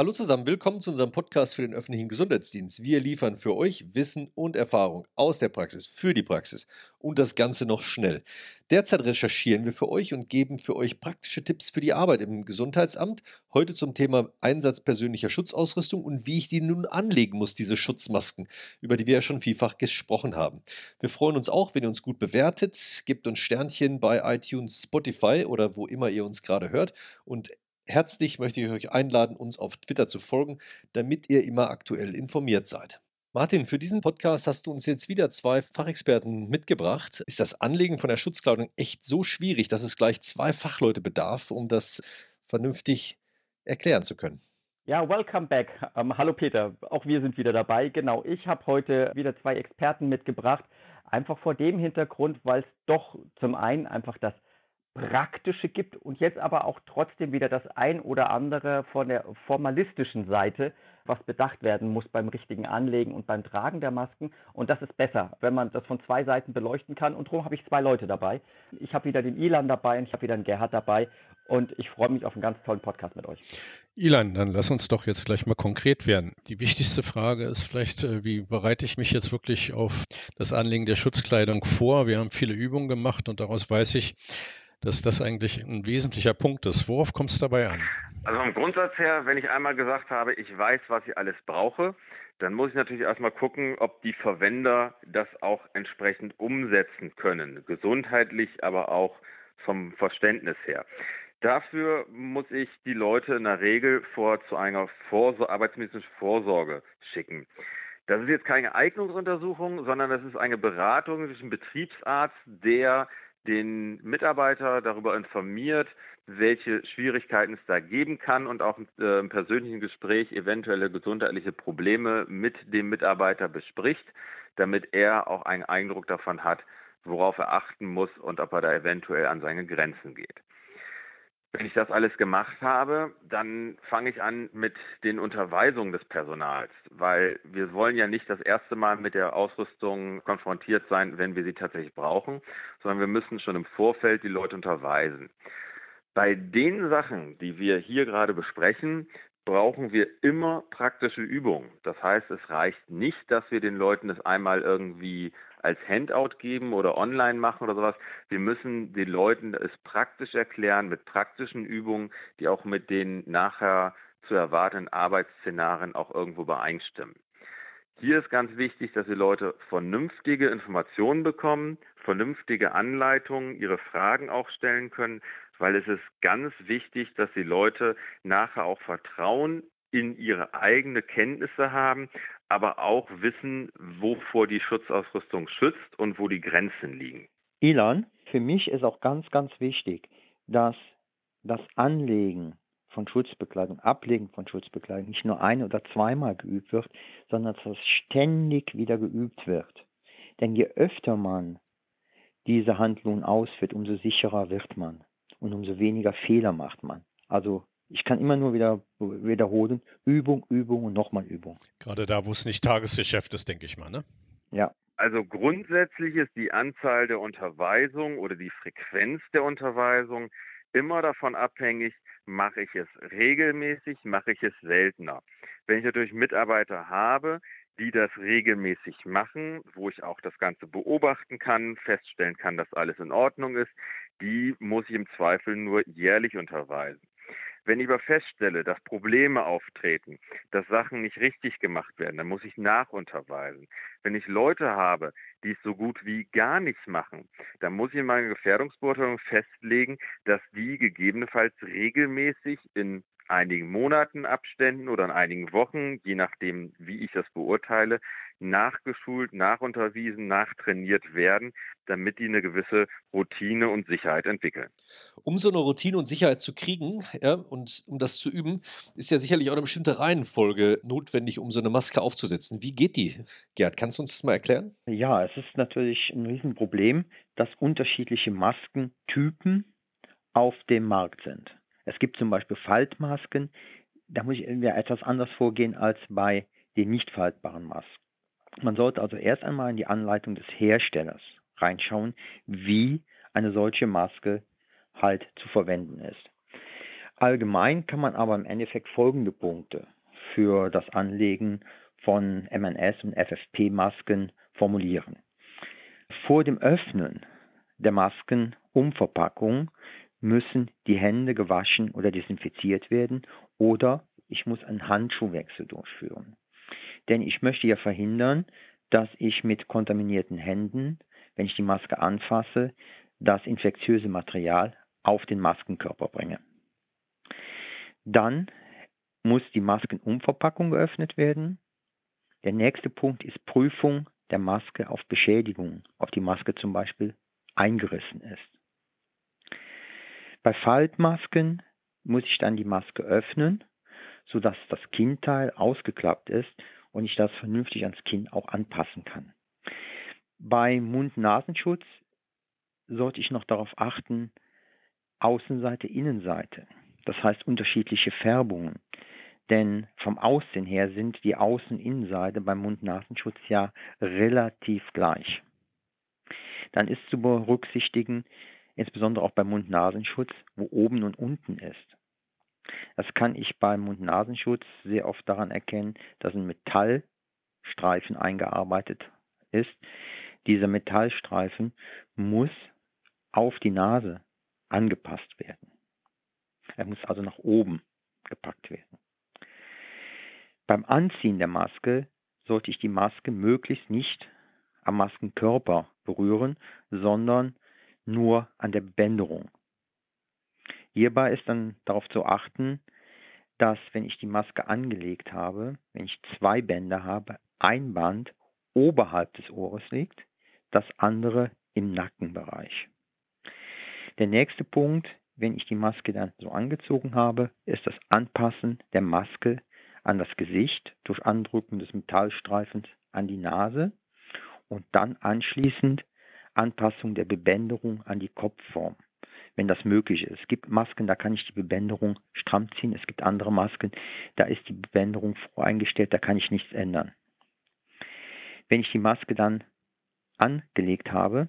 Hallo zusammen, willkommen zu unserem Podcast für den öffentlichen Gesundheitsdienst. Wir liefern für euch Wissen und Erfahrung aus der Praxis für die Praxis und das Ganze noch schnell. Derzeit recherchieren wir für euch und geben für euch praktische Tipps für die Arbeit im Gesundheitsamt. Heute zum Thema Einsatz persönlicher Schutzausrüstung und wie ich die nun anlegen muss, diese Schutzmasken, über die wir ja schon vielfach gesprochen haben. Wir freuen uns auch, wenn ihr uns gut bewertet, gebt uns Sternchen bei iTunes, Spotify oder wo immer ihr uns gerade hört und Herzlich möchte ich euch einladen, uns auf Twitter zu folgen, damit ihr immer aktuell informiert seid. Martin, für diesen Podcast hast du uns jetzt wieder zwei Fachexperten mitgebracht. Ist das Anlegen von der Schutzkleidung echt so schwierig, dass es gleich zwei Fachleute bedarf, um das vernünftig erklären zu können? Ja, welcome back. Ähm, hallo Peter, auch wir sind wieder dabei. Genau, ich habe heute wieder zwei Experten mitgebracht, einfach vor dem Hintergrund, weil es doch zum einen einfach das Praktische gibt und jetzt aber auch trotzdem wieder das ein oder andere von der formalistischen Seite, was bedacht werden muss beim richtigen Anlegen und beim Tragen der Masken. Und das ist besser, wenn man das von zwei Seiten beleuchten kann. Und darum habe ich zwei Leute dabei. Ich habe wieder den Ilan dabei und ich habe wieder den Gerhard dabei. Und ich freue mich auf einen ganz tollen Podcast mit euch. Ilan, dann lass uns doch jetzt gleich mal konkret werden. Die wichtigste Frage ist vielleicht, äh, wie bereite ich mich jetzt wirklich auf das Anlegen der Schutzkleidung vor? Wir haben viele Übungen gemacht und daraus weiß ich, dass das eigentlich ein wesentlicher Punkt ist. Worauf kommt es dabei an? Also vom Grundsatz her, wenn ich einmal gesagt habe, ich weiß, was ich alles brauche, dann muss ich natürlich erstmal gucken, ob die Verwender das auch entsprechend umsetzen können. Gesundheitlich, aber auch vom Verständnis her. Dafür muss ich die Leute in der Regel vor zu einer Vorsor arbeitsmedizinischen Vorsorge schicken. Das ist jetzt keine Eignungsuntersuchung, sondern das ist eine Beratung einen Betriebsarzt, der den Mitarbeiter darüber informiert, welche Schwierigkeiten es da geben kann und auch äh, im persönlichen Gespräch eventuelle gesundheitliche Probleme mit dem Mitarbeiter bespricht, damit er auch einen Eindruck davon hat, worauf er achten muss und ob er da eventuell an seine Grenzen geht. Wenn ich das alles gemacht habe, dann fange ich an mit den Unterweisungen des Personals, weil wir wollen ja nicht das erste Mal mit der Ausrüstung konfrontiert sein, wenn wir sie tatsächlich brauchen, sondern wir müssen schon im Vorfeld die Leute unterweisen. Bei den Sachen, die wir hier gerade besprechen, brauchen wir immer praktische Übungen. Das heißt, es reicht nicht, dass wir den Leuten das einmal irgendwie als Handout geben oder online machen oder sowas. Wir müssen den Leuten es praktisch erklären mit praktischen Übungen, die auch mit den nachher zu erwartenden Arbeitsszenarien auch irgendwo übereinstimmen. Hier ist ganz wichtig, dass die Leute vernünftige Informationen bekommen, vernünftige Anleitungen, ihre Fragen auch stellen können, weil es ist ganz wichtig, dass die Leute nachher auch Vertrauen in ihre eigene Kenntnisse haben, aber auch wissen, wovor die Schutzausrüstung schützt und wo die Grenzen liegen. Ilan, für mich ist auch ganz, ganz wichtig, dass das Anlegen von Schutzbekleidung, Ablegen von Schutzbekleidung nicht nur ein- oder zweimal geübt wird, sondern dass das ständig wieder geübt wird. Denn je öfter man diese Handlung ausführt, umso sicherer wird man und umso weniger Fehler macht man. Also ich kann immer nur wieder wiederholen, Übung, Übung und nochmal Übung. Gerade da, wo es nicht Tagesgeschäft ist, denke ich mal, ne? Ja. Also grundsätzlich ist die Anzahl der Unterweisungen oder die Frequenz der Unterweisung immer davon abhängig, mache ich es regelmäßig, mache ich es seltener. Wenn ich natürlich Mitarbeiter habe, die das regelmäßig machen, wo ich auch das Ganze beobachten kann, feststellen kann, dass alles in Ordnung ist, die muss ich im Zweifel nur jährlich unterweisen. Wenn ich aber feststelle, dass Probleme auftreten, dass Sachen nicht richtig gemacht werden, dann muss ich nachunterweisen. Wenn ich Leute habe, die es so gut wie gar nichts machen, dann muss ich in meiner Gefährdungsbeurteilung festlegen, dass die gegebenenfalls regelmäßig in einigen Monaten Abständen oder in einigen Wochen, je nachdem, wie ich das beurteile, nachgeschult, nachunterwiesen, nachtrainiert werden, damit die eine gewisse Routine und Sicherheit entwickeln. Um so eine Routine und Sicherheit zu kriegen ja, und um das zu üben, ist ja sicherlich auch eine bestimmte Reihenfolge notwendig, um so eine Maske aufzusetzen. Wie geht die? Gerd, kannst du uns das mal erklären? Ja, es ist natürlich ein Riesenproblem, dass unterschiedliche Maskentypen auf dem Markt sind. Es gibt zum Beispiel Faltmasken, da muss ich etwas anders vorgehen als bei den nicht faltbaren Masken. Man sollte also erst einmal in die Anleitung des Herstellers reinschauen, wie eine solche Maske halt zu verwenden ist. Allgemein kann man aber im Endeffekt folgende Punkte für das Anlegen von MNS und FFP-Masken formulieren. Vor dem Öffnen der Maskenumverpackung müssen die Hände gewaschen oder desinfiziert werden oder ich muss einen Handschuhwechsel durchführen. Denn ich möchte ja verhindern, dass ich mit kontaminierten Händen, wenn ich die Maske anfasse, das infektiöse Material auf den Maskenkörper bringe. Dann muss die Maskenumverpackung geöffnet werden. Der nächste Punkt ist Prüfung der Maske auf Beschädigung, auf die Maske zum Beispiel eingerissen ist. Bei Faltmasken muss ich dann die Maske öffnen, sodass das Kinnteil ausgeklappt ist und ich das vernünftig ans Kinn auch anpassen kann. Bei Mund-Nasenschutz sollte ich noch darauf achten, Außenseite, Innenseite. Das heißt unterschiedliche Färbungen. Denn vom Aussehen her sind die Außen- und Innenseite beim Mund-Nasenschutz ja relativ gleich. Dann ist zu berücksichtigen, insbesondere auch beim Mund-Nasenschutz, wo oben und unten ist. Das kann ich beim Mund-Nasenschutz sehr oft daran erkennen, dass ein Metallstreifen eingearbeitet ist. Dieser Metallstreifen muss auf die Nase angepasst werden. Er muss also nach oben gepackt werden. Beim Anziehen der Maske sollte ich die Maske möglichst nicht am Maskenkörper berühren, sondern nur an der Bänderung. Hierbei ist dann darauf zu achten, dass wenn ich die Maske angelegt habe, wenn ich zwei Bänder habe, ein Band oberhalb des Ohres liegt, das andere im Nackenbereich. Der nächste Punkt, wenn ich die Maske dann so angezogen habe, ist das Anpassen der Maske an das Gesicht durch Andrücken des Metallstreifens an die Nase und dann anschließend Anpassung der Bebänderung an die Kopfform, wenn das möglich ist. Es gibt Masken, da kann ich die Bebänderung stramm ziehen. Es gibt andere Masken, da ist die Bebänderung voreingestellt, da kann ich nichts ändern. Wenn ich die Maske dann angelegt habe,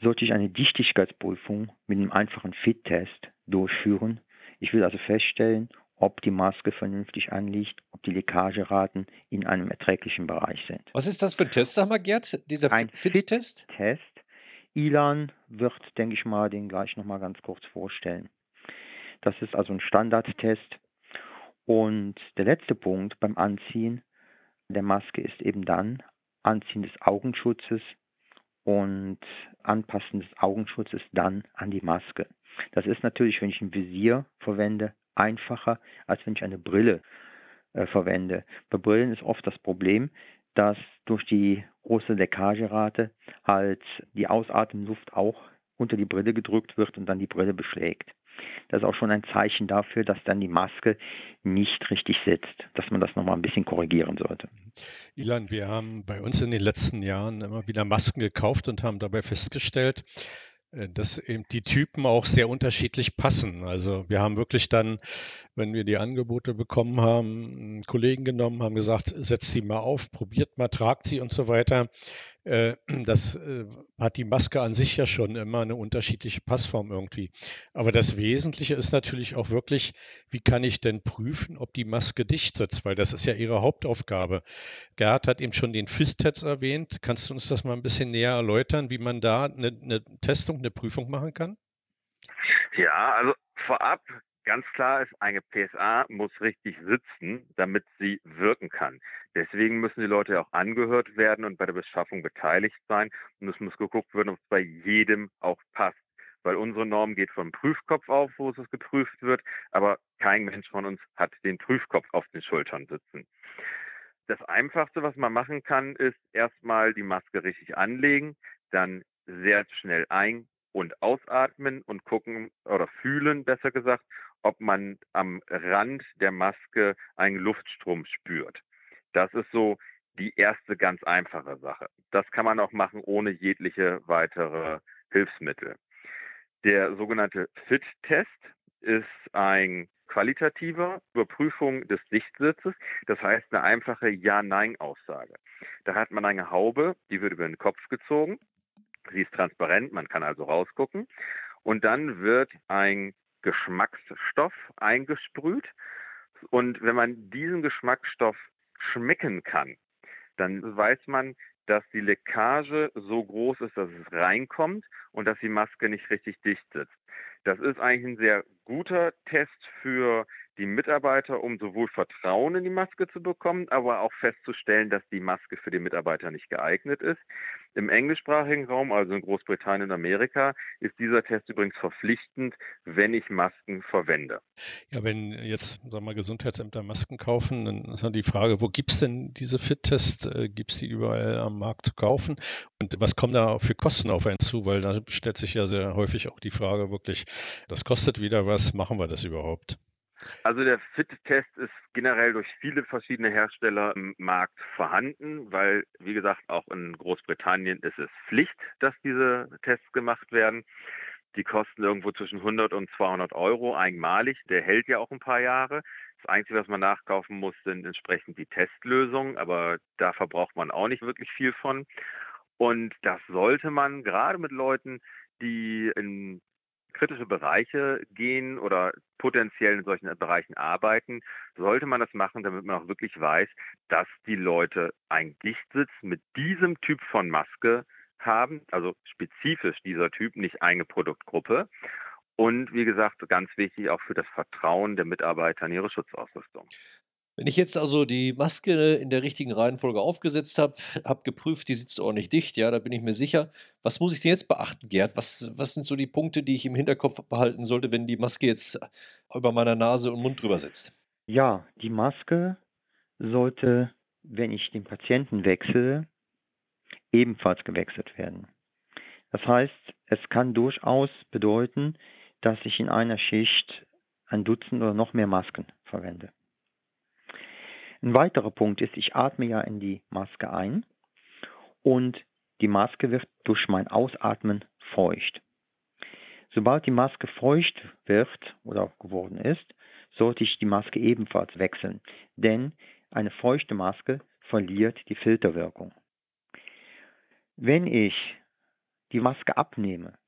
sollte ich eine Dichtigkeitsprüfung mit einem einfachen Fit-Test durchführen. Ich will also feststellen, ob die Maske vernünftig anliegt, ob die Leckageraten in einem erträglichen Bereich sind. Was ist das für ein Test, sag mal, Gerd? Dieser ein Fit-Test? Fit-Test. Ilan wird, denke ich mal, den gleich nochmal ganz kurz vorstellen. Das ist also ein Standardtest. Und der letzte Punkt beim Anziehen der Maske ist eben dann Anziehen des Augenschutzes und Anpassen des Augenschutzes dann an die Maske. Das ist natürlich, wenn ich ein Visier verwende, einfacher, als wenn ich eine Brille äh, verwende. Bei Brillen ist oft das Problem, dass durch die große Leckagerate halt die Ausatemluft auch unter die Brille gedrückt wird und dann die Brille beschlägt. Das ist auch schon ein Zeichen dafür, dass dann die Maske nicht richtig sitzt, dass man das nochmal ein bisschen korrigieren sollte. Ilan, wir haben bei uns in den letzten Jahren immer wieder Masken gekauft und haben dabei festgestellt, dass eben die Typen auch sehr unterschiedlich passen. Also wir haben wirklich dann, wenn wir die Angebote bekommen haben, einen Kollegen genommen, haben gesagt, setzt sie mal auf, probiert mal, tragt sie und so weiter. Äh, das äh, hat die Maske an sich ja schon immer eine unterschiedliche Passform irgendwie. Aber das Wesentliche ist natürlich auch wirklich, wie kann ich denn prüfen, ob die Maske dicht sitzt, weil das ist ja ihre Hauptaufgabe. Gerd hat eben schon den FIS-Test erwähnt. Kannst du uns das mal ein bisschen näher erläutern, wie man da eine, eine Testung, eine Prüfung machen kann? Ja, also vorab Ganz klar ist, eine PSA muss richtig sitzen, damit sie wirken kann. Deswegen müssen die Leute auch angehört werden und bei der Beschaffung beteiligt sein. Und es muss geguckt werden, ob es bei jedem auch passt. Weil unsere Norm geht vom Prüfkopf auf, wo es geprüft wird, aber kein Mensch von uns hat den Prüfkopf auf den Schultern sitzen. Das Einfachste, was man machen kann, ist erstmal die Maske richtig anlegen, dann sehr schnell ein- und ausatmen und gucken oder fühlen, besser gesagt, ob man am Rand der Maske einen Luftstrom spürt. Das ist so die erste ganz einfache Sache. Das kann man auch machen ohne jegliche weitere Hilfsmittel. Der sogenannte FIT-Test ist ein qualitativer Überprüfung des Dichtsitzes. Das heißt eine einfache Ja-Nein-Aussage. Da hat man eine Haube, die wird über den Kopf gezogen. Sie ist transparent, man kann also rausgucken. Und dann wird ein Geschmacksstoff eingesprüht. Und wenn man diesen Geschmacksstoff schmecken kann, dann weiß man, dass die Leckage so groß ist, dass es reinkommt und dass die Maske nicht richtig dicht sitzt. Das ist eigentlich ein sehr guter Test für die Mitarbeiter, um sowohl Vertrauen in die Maske zu bekommen, aber auch festzustellen, dass die Maske für den Mitarbeiter nicht geeignet ist. Im englischsprachigen Raum, also in Großbritannien und Amerika, ist dieser Test übrigens verpflichtend, wenn ich Masken verwende. Ja, wenn jetzt, sagen wir Gesundheitsämter Masken kaufen, dann ist dann die Frage, wo gibt es denn diese Fit-Tests? Äh, gibt es die überall am Markt zu kaufen? Und was kommen da für Kosten auf einen zu? Weil da stellt sich ja sehr häufig auch die Frage wirklich, das kostet wieder was, machen wir das überhaupt? Also der Fit-Test ist generell durch viele verschiedene Hersteller im Markt vorhanden, weil, wie gesagt, auch in Großbritannien ist es Pflicht, dass diese Tests gemacht werden. Die kosten irgendwo zwischen 100 und 200 Euro einmalig. Der hält ja auch ein paar Jahre. Das Einzige, was man nachkaufen muss, sind entsprechend die Testlösungen, aber da verbraucht man auch nicht wirklich viel von. Und das sollte man gerade mit Leuten, die in kritische Bereiche gehen oder potenziell in solchen Bereichen arbeiten, sollte man das machen, damit man auch wirklich weiß, dass die Leute ein Dichtsitz mit diesem Typ von Maske haben, also spezifisch dieser Typ, nicht eine Produktgruppe. Und wie gesagt, ganz wichtig auch für das Vertrauen der Mitarbeiter in ihre Schutzausrüstung. Wenn ich jetzt also die Maske in der richtigen Reihenfolge aufgesetzt habe, habe geprüft, die sitzt ordentlich dicht, ja, da bin ich mir sicher. Was muss ich denn jetzt beachten, Gerd? Was, was sind so die Punkte, die ich im Hinterkopf behalten sollte, wenn die Maske jetzt über meiner Nase und Mund drüber sitzt? Ja, die Maske sollte, wenn ich den Patienten wechsle, ebenfalls gewechselt werden. Das heißt, es kann durchaus bedeuten, dass ich in einer Schicht ein Dutzend oder noch mehr Masken verwende. Ein weiterer Punkt ist, ich atme ja in die Maske ein und die Maske wird durch mein Ausatmen feucht. Sobald die Maske feucht wird oder geworden ist, sollte ich die Maske ebenfalls wechseln, denn eine feuchte Maske verliert die Filterwirkung. Wenn ich die Maske abnehme,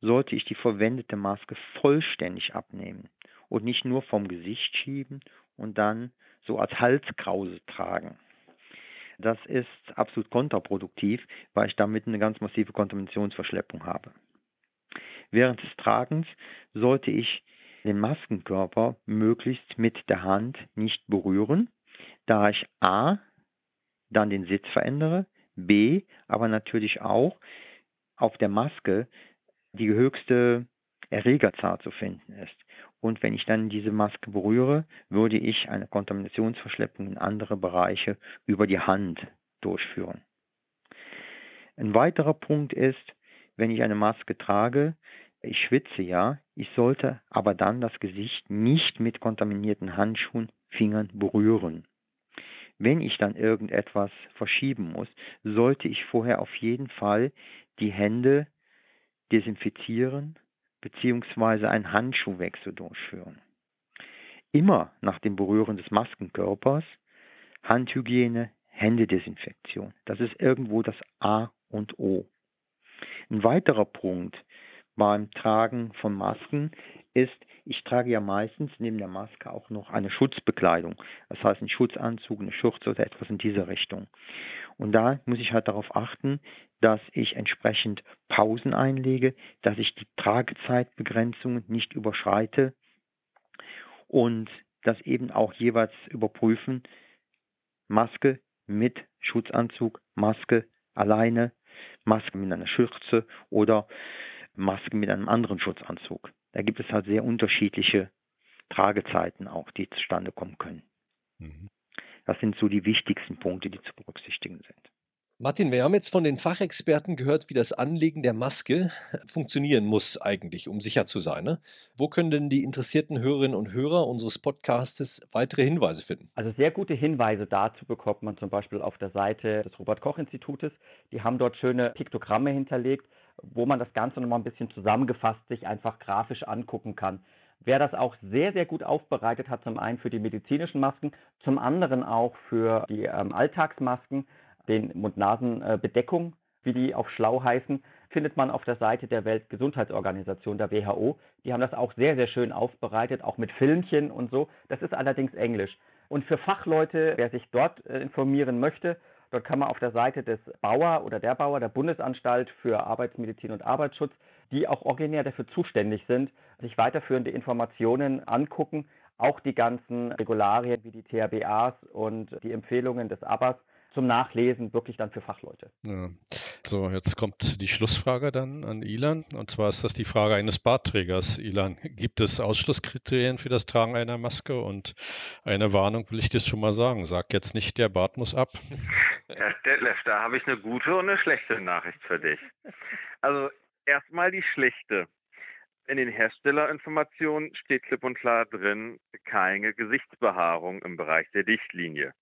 sollte ich die verwendete Maske vollständig abnehmen und nicht nur vom Gesicht schieben und dann so als Halskrause tragen. Das ist absolut kontraproduktiv, weil ich damit eine ganz massive Kontaminationsverschleppung habe. Während des Tragens sollte ich den Maskenkörper möglichst mit der Hand nicht berühren, da ich a. dann den Sitz verändere, b. aber natürlich auch auf der Maske die höchste Erregerzahl zu finden ist. Und wenn ich dann diese Maske berühre, würde ich eine Kontaminationsverschleppung in andere Bereiche über die Hand durchführen. Ein weiterer Punkt ist, wenn ich eine Maske trage, ich schwitze ja, ich sollte aber dann das Gesicht nicht mit kontaminierten Handschuhen, Fingern berühren. Wenn ich dann irgendetwas verschieben muss, sollte ich vorher auf jeden Fall die Hände desinfizieren bzw. einen Handschuhwechsel durchführen. Immer nach dem Berühren des Maskenkörpers Handhygiene, Händedesinfektion. Das ist irgendwo das A und O. Ein weiterer Punkt beim Tragen von Masken ist, ich trage ja meistens neben der Maske auch noch eine Schutzbekleidung. Das heißt, einen Schutzanzug, eine Schürze oder etwas in dieser Richtung. Und da muss ich halt darauf achten, dass ich entsprechend Pausen einlege, dass ich die Tragezeitbegrenzungen nicht überschreite und das eben auch jeweils überprüfen, Maske mit Schutzanzug, Maske alleine, Maske mit einer Schürze oder Maske mit einem anderen Schutzanzug. Da gibt es halt sehr unterschiedliche Tragezeiten auch, die zustande kommen können. Mhm. Das sind so die wichtigsten Punkte, die zu berücksichtigen sind. Martin, wir haben jetzt von den Fachexperten gehört, wie das Anlegen der Maske funktionieren muss eigentlich, um sicher zu sein. Ne? Wo können denn die interessierten Hörerinnen und Hörer unseres Podcastes weitere Hinweise finden? Also sehr gute Hinweise dazu bekommt man zum Beispiel auf der Seite des Robert-Koch-Institutes. Die haben dort schöne Piktogramme hinterlegt, wo man das Ganze nochmal ein bisschen zusammengefasst sich einfach grafisch angucken kann. Wer das auch sehr, sehr gut aufbereitet hat, zum einen für die medizinischen Masken, zum anderen auch für die ähm, Alltagsmasken, den Mund-Nasen-Bedeckung, wie die auf schlau heißen, findet man auf der Seite der Weltgesundheitsorganisation, der WHO. Die haben das auch sehr, sehr schön aufbereitet, auch mit Filmchen und so. Das ist allerdings Englisch. Und für Fachleute, wer sich dort äh, informieren möchte, dort kann man auf der Seite des Bauer oder der Bauer der Bundesanstalt für Arbeitsmedizin und Arbeitsschutz, die auch originär dafür zuständig sind, sich weiterführende Informationen angucken, auch die ganzen Regularien wie die THBAs und die Empfehlungen des ABAS zum Nachlesen wirklich dann für Fachleute. Ja. So, jetzt kommt die Schlussfrage dann an Ilan. Und zwar ist das die Frage eines Bartträgers. Ilan, gibt es Ausschlusskriterien für das Tragen einer Maske? Und eine Warnung will ich dir schon mal sagen. Sag jetzt nicht, der Bart muss ab. Herr Detlef, da habe ich eine gute und eine schlechte Nachricht für dich. Also erstmal die schlechte. In den Herstellerinformationen steht klipp und klar drin, keine Gesichtsbehaarung im Bereich der Dichtlinie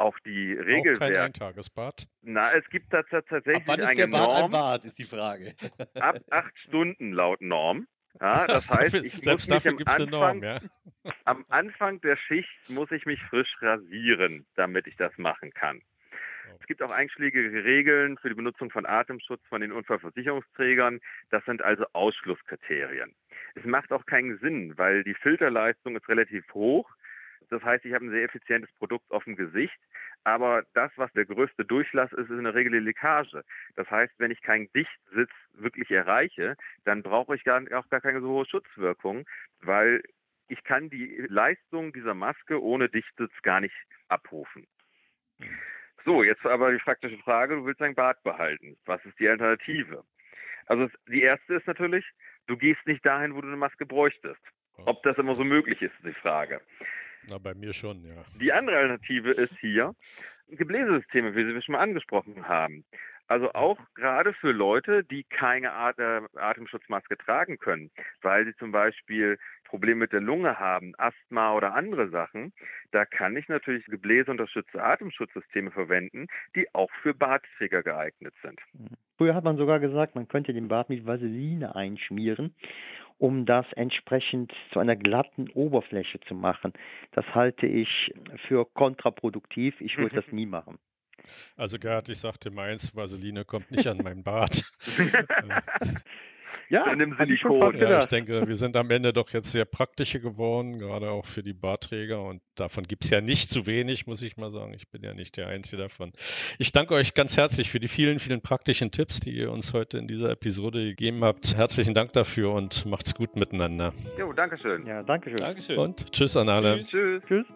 auch die Regelwerke. Auch kein Eintagesbad? Na, es gibt da tatsächlich ab wann ist eine der Bad Norm. Ein Bad, ist die Frage. ab acht Stunden laut Norm. Ja, das heißt, ich Selbst muss dafür mich am Anfang, Norm, ja? am Anfang der Schicht muss ich mich frisch rasieren, damit ich das machen kann. Es gibt auch einschlägige Regeln für die Benutzung von Atemschutz von den Unfallversicherungsträgern. Das sind also Ausschlusskriterien. Es macht auch keinen Sinn, weil die Filterleistung ist relativ hoch. Das heißt, ich habe ein sehr effizientes Produkt auf dem Gesicht. Aber das, was der größte Durchlass ist, ist in der Regel die Leckage. Das heißt, wenn ich keinen Dichtsitz wirklich erreiche, dann brauche ich gar, auch gar keine so hohe Schutzwirkung, weil ich kann die Leistung dieser Maske ohne Dichtsitz gar nicht abrufen. So, jetzt aber die praktische Frage, du willst dein Bart behalten. Was ist die Alternative? Also die erste ist natürlich, du gehst nicht dahin, wo du eine Maske bräuchtest. Ob das immer so möglich ist, ist die Frage. Na, bei mir schon, ja. Die andere Alternative ist hier Gebläsesysteme, wie Sie schon mal angesprochen haben. Also auch gerade für Leute, die keine Atemschutzmaske tragen können, weil sie zum Beispiel Probleme mit der Lunge haben, Asthma oder andere Sachen, da kann ich natürlich gebläseunterstützte Atemschutzsysteme verwenden, die auch für Bartträger geeignet sind. Früher hat man sogar gesagt, man könnte den Bart mit Vaseline einschmieren um das entsprechend zu einer glatten Oberfläche zu machen. Das halte ich für kontraproduktiv. Ich würde das nie machen. Also Gerd, ich sagte meins, Vaseline kommt nicht an meinen Bart. Ja, dann nimm Silikon. Ja, ich denke, wir sind am Ende doch jetzt sehr praktische geworden, gerade auch für die Barträger. Und davon gibt es ja nicht zu wenig, muss ich mal sagen. Ich bin ja nicht der Einzige davon. Ich danke euch ganz herzlich für die vielen, vielen praktischen Tipps, die ihr uns heute in dieser Episode gegeben habt. Herzlichen Dank dafür und macht's gut miteinander. Jo, danke schön. Ja, danke schön. Dankeschön. Und tschüss an alle. Tschüss. Tschüss.